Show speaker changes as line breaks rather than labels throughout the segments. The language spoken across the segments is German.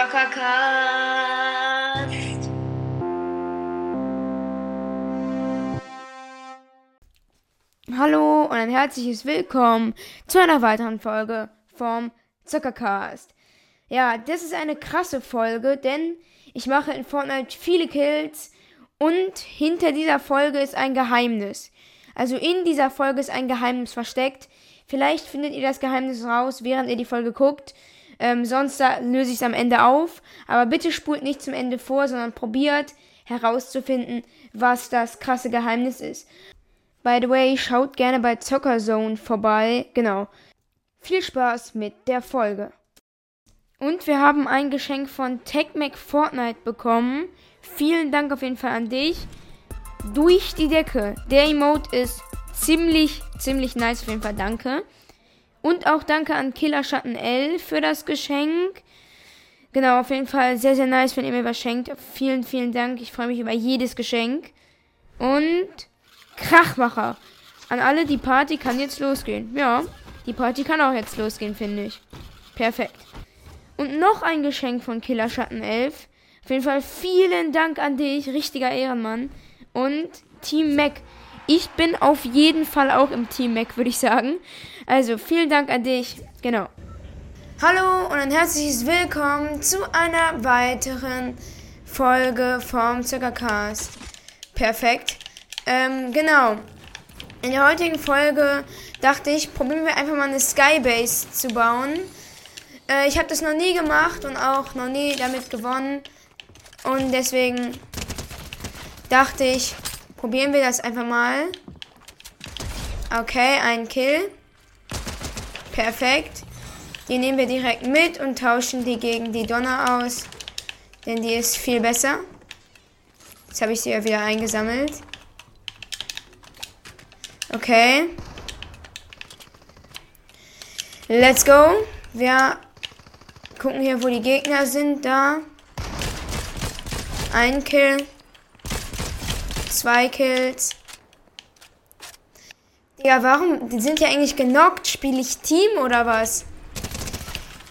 Zockercast.
Hallo und ein herzliches Willkommen zu einer weiteren Folge vom Zockercast. Ja, das ist eine krasse Folge, denn ich mache in Fortnite viele Kills und hinter dieser Folge ist ein Geheimnis. Also in dieser Folge ist ein Geheimnis versteckt. Vielleicht findet ihr das Geheimnis raus, während ihr die Folge guckt. Ähm, sonst löse ich es am Ende auf. Aber bitte spult nicht zum Ende vor, sondern probiert herauszufinden, was das krasse Geheimnis ist. By the way, schaut gerne bei Zockerzone vorbei. Genau. Viel Spaß mit der Folge. Und wir haben ein Geschenk von TechMac Fortnite bekommen. Vielen Dank auf jeden Fall an dich. Durch die Decke. Der Emote ist ziemlich, ziemlich nice. Auf jeden Fall danke. Und auch danke an Killerschatten L für das Geschenk. Genau, auf jeden Fall sehr, sehr nice, wenn ihr mir was schenkt. Vielen, vielen Dank. Ich freue mich über jedes Geschenk. Und Krachmacher. An alle, die Party kann jetzt losgehen. Ja, die Party kann auch jetzt losgehen, finde ich. Perfekt. Und noch ein Geschenk von Killerschatten 11. Auf jeden Fall vielen Dank an dich, richtiger Ehrenmann. Und Team Mac. Ich bin auf jeden Fall auch im Team Mac, würde ich sagen. Also vielen Dank an dich. Genau. Hallo und ein herzliches Willkommen zu einer weiteren Folge vom Zuckercast. Perfekt. Ähm, genau. In der heutigen Folge dachte ich, probieren wir einfach mal eine Skybase zu bauen. Äh, ich habe das noch nie gemacht und auch noch nie damit gewonnen. Und deswegen dachte ich, probieren wir das einfach mal. Okay, ein Kill. Perfekt. Die nehmen wir direkt mit und tauschen die gegen die Donner aus. Denn die ist viel besser. Jetzt habe ich sie ja wieder eingesammelt. Okay. Let's go. Wir gucken hier, wo die Gegner sind. Da. Ein Kill. Zwei Kills. Digga, warum? Die sind ja eigentlich genockt. Spiele ich Team oder was?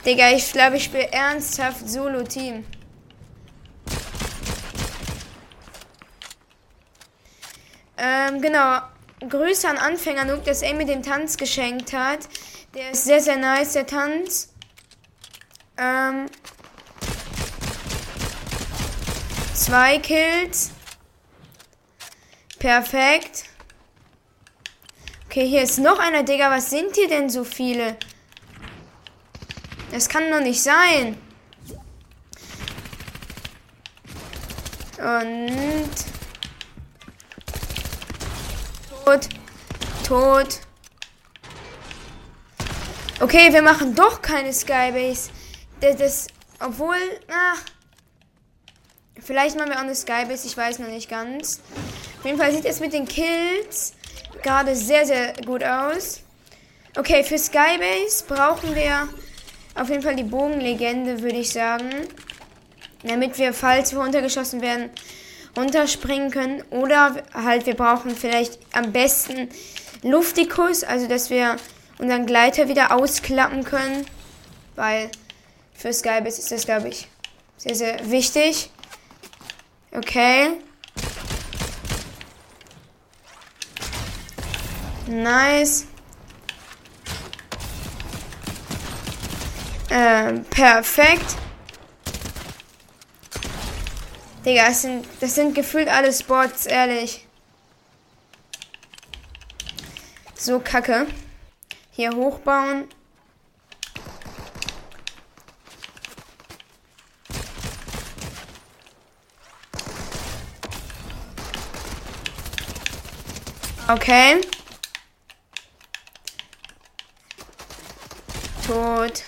Digga, ich glaube, ich spiele ernsthaft Solo-Team. Ähm, genau. Grüße an Anfänger Nook, dass er mir den Tanz geschenkt hat. Der ist sehr, sehr nice, der Tanz. Ähm, zwei Kills. Perfekt. Okay, hier ist noch einer, Digga. Was sind hier denn so viele? Das kann doch nicht sein. Und... Tot. Tot. Okay, wir machen doch keine Skybase. Das, das obwohl, ach, vielleicht machen wir auch eine Skybase, ich weiß noch nicht ganz. Auf jeden Fall sieht es mit den Kills gerade sehr, sehr gut aus. Okay, für Skybase brauchen wir auf jeden Fall die Bogenlegende, würde ich sagen. Damit wir, falls wir runtergeschossen werden, runterspringen können. Oder halt, wir brauchen vielleicht am besten Luftikus, also dass wir unseren Gleiter wieder ausklappen können. Weil für Skybase ist das, glaube ich, sehr, sehr wichtig. Okay. Nice. Ähm, perfekt. Digga, das sind, das sind gefühlt alle Sports, ehrlich. So kacke. Hier hochbauen. Okay. Tot.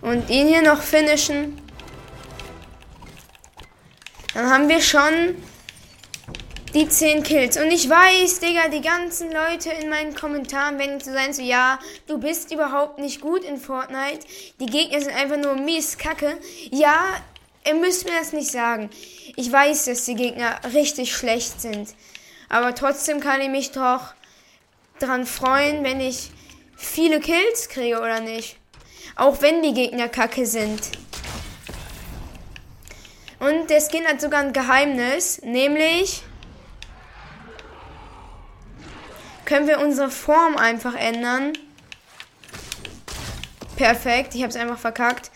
Und ihn hier noch finishen. Dann haben wir schon die 10 Kills. Und ich weiß, Digga, die ganzen Leute in meinen Kommentaren werden zu sein, so, ja, du bist überhaupt nicht gut in Fortnite. Die Gegner sind einfach nur mies kacke. Ja, ihr müsst mir das nicht sagen. Ich weiß, dass die Gegner richtig schlecht sind. Aber trotzdem kann ich mich doch dran freuen, wenn ich viele Kills kriege oder nicht. Auch wenn die Gegner kacke sind. Und der Skin hat sogar ein Geheimnis, nämlich können wir unsere Form einfach ändern. Perfekt, ich habe es einfach verkackt.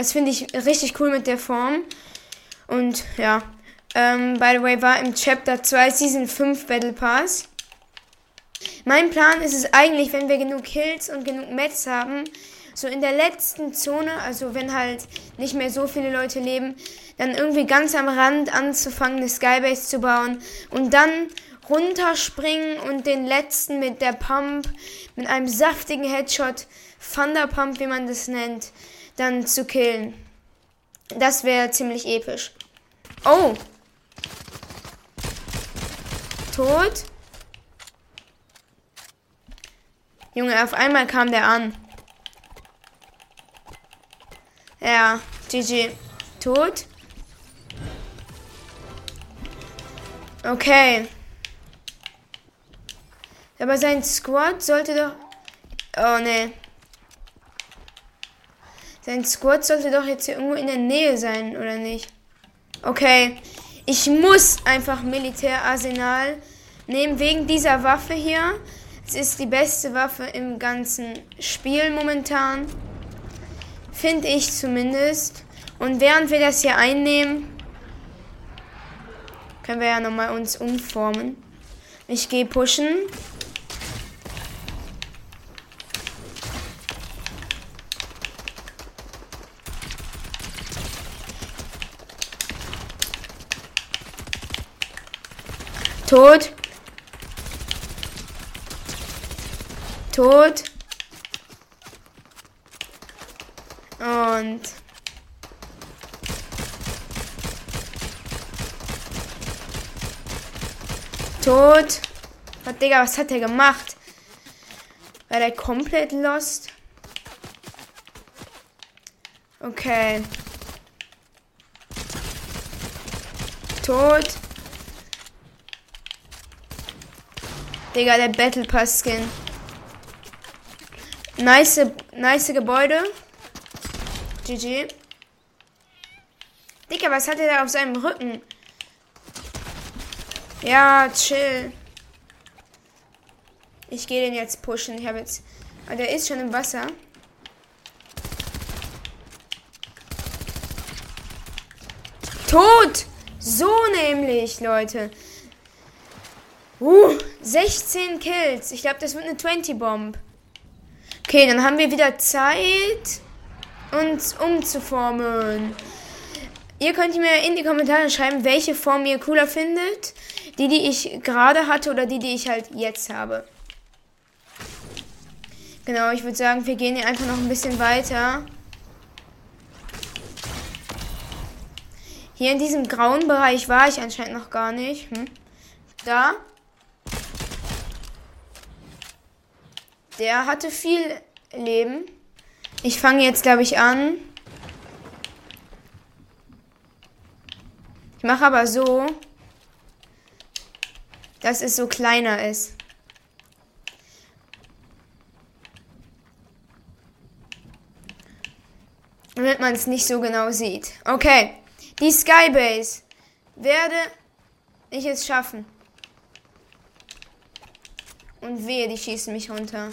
Das finde ich richtig cool mit der Form. Und ja, ähm, by the way, war im Chapter 2 Season 5 Battle Pass. Mein Plan ist es eigentlich, wenn wir genug Kills und genug Mets haben, so in der letzten Zone, also wenn halt nicht mehr so viele Leute leben, dann irgendwie ganz am Rand anzufangen, eine Skybase zu bauen und dann runterspringen und den letzten mit der Pump, mit einem saftigen Headshot, Thunder Pump, wie man das nennt, dann zu killen. Das wäre ziemlich episch. Oh! Tot. Junge, auf einmal kam der an. Ja, GG. Tot. Okay. Aber sein Squad sollte doch. Oh ne. Sein Squad sollte doch jetzt hier irgendwo in der Nähe sein, oder nicht? Okay. Ich muss einfach Militärarsenal nehmen wegen dieser Waffe hier. Es ist die beste Waffe im ganzen Spiel momentan. Finde ich zumindest. Und während wir das hier einnehmen, können wir ja nochmal uns umformen. Ich gehe pushen. Tot. Tot. Und tot. Was, Digga, was hat der gemacht? War der komplett lost? Okay. Tot. Digga, der Battle Pass Skin. Nice, nice Gebäude. GG. Digga, was hat er da auf seinem Rücken? Ja, chill. Ich gehe den jetzt pushen. Ich habe jetzt. Aber der ist schon im Wasser. Tot! So nämlich, Leute. Uh, 16 Kills. Ich glaube, das wird eine 20-Bomb. Okay, dann haben wir wieder Zeit, uns umzuformen. Ihr könnt mir in die Kommentare schreiben, welche Form ihr cooler findet. Die, die ich gerade hatte oder die, die ich halt jetzt habe. Genau, ich würde sagen, wir gehen hier einfach noch ein bisschen weiter. Hier in diesem grauen Bereich war ich anscheinend noch gar nicht. Hm. Da. Der hatte viel Leben. Ich fange jetzt, glaube ich, an. Ich mache aber so, dass es so kleiner ist. Damit man es nicht so genau sieht. Okay, die Skybase werde ich es schaffen. Und wehe, die schießen mich runter.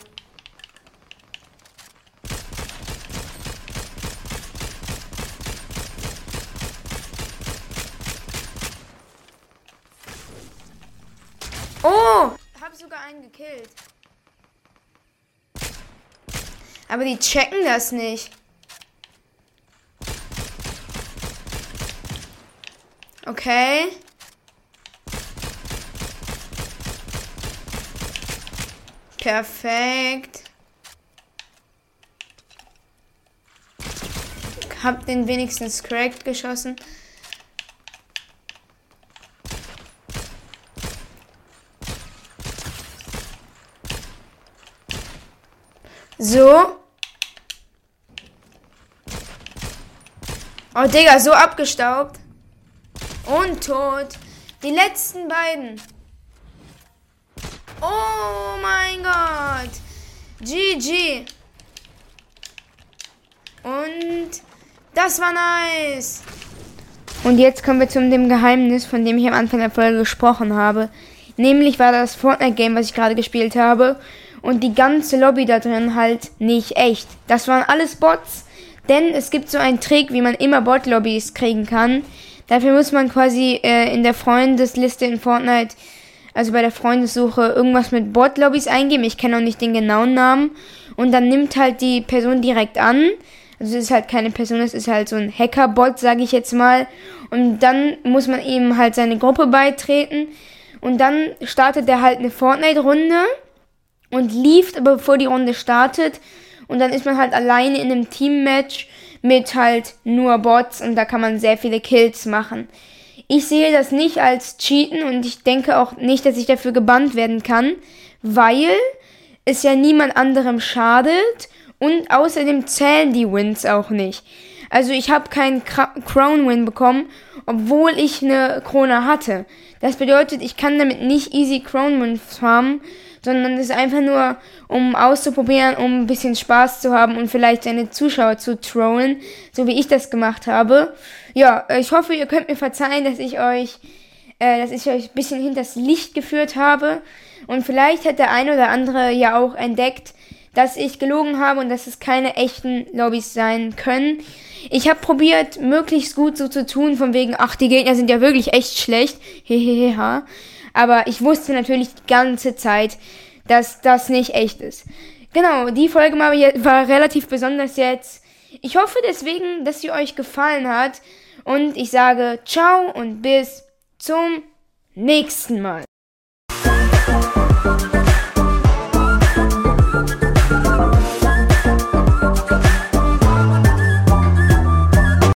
Oh! Hab sogar einen gekillt. Aber die checken das nicht. Okay. Perfekt. Hab den wenigstens cracked geschossen. So. Oh, Digga, so abgestaubt. Und tot. Die letzten beiden. Oh mein Gott. GG. Und das war nice. Und jetzt kommen wir zu dem Geheimnis, von dem ich am Anfang der Folge gesprochen habe. Nämlich war das Fortnite-Game, was ich gerade gespielt habe. Und die ganze Lobby da drin halt nicht echt. Das waren alles Bots. Denn es gibt so einen Trick, wie man immer Bot-Lobbys kriegen kann. Dafür muss man quasi äh, in der Freundesliste in Fortnite, also bei der Freundessuche, irgendwas mit Bot-Lobbys eingeben. Ich kenne auch nicht den genauen Namen. Und dann nimmt halt die Person direkt an. Also es ist halt keine Person, es ist halt so ein Hacker-Bot, sage ich jetzt mal. Und dann muss man ihm halt seine Gruppe beitreten. Und dann startet er halt eine Fortnite-Runde und lief, bevor die Runde startet. Und dann ist man halt alleine in einem Team-Match mit halt nur Bots und da kann man sehr viele Kills machen. Ich sehe das nicht als Cheaten und ich denke auch nicht, dass ich dafür gebannt werden kann, weil es ja niemand anderem schadet und außerdem zählen die Wins auch nicht. Also ich habe keinen Crown-Win bekommen, obwohl ich eine Krone hatte. Das bedeutet, ich kann damit nicht easy Crown-Wins farmen, sondern es ist einfach nur, um auszuprobieren, um ein bisschen Spaß zu haben und vielleicht seine Zuschauer zu trollen, so wie ich das gemacht habe. Ja, ich hoffe, ihr könnt mir verzeihen, dass ich euch, äh, dass ich euch ein bisschen hinters Licht geführt habe. Und vielleicht hat der eine oder andere ja auch entdeckt, dass ich gelogen habe und dass es keine echten Lobbys sein können. Ich habe probiert, möglichst gut so zu tun, von wegen, ach, die Gegner sind ja wirklich echt schlecht. Hehehe. Aber ich wusste natürlich die ganze Zeit, dass das nicht echt ist. Genau, die Folge war relativ besonders jetzt. Ich hoffe deswegen, dass sie euch gefallen hat. Und ich sage ciao und bis zum nächsten Mal.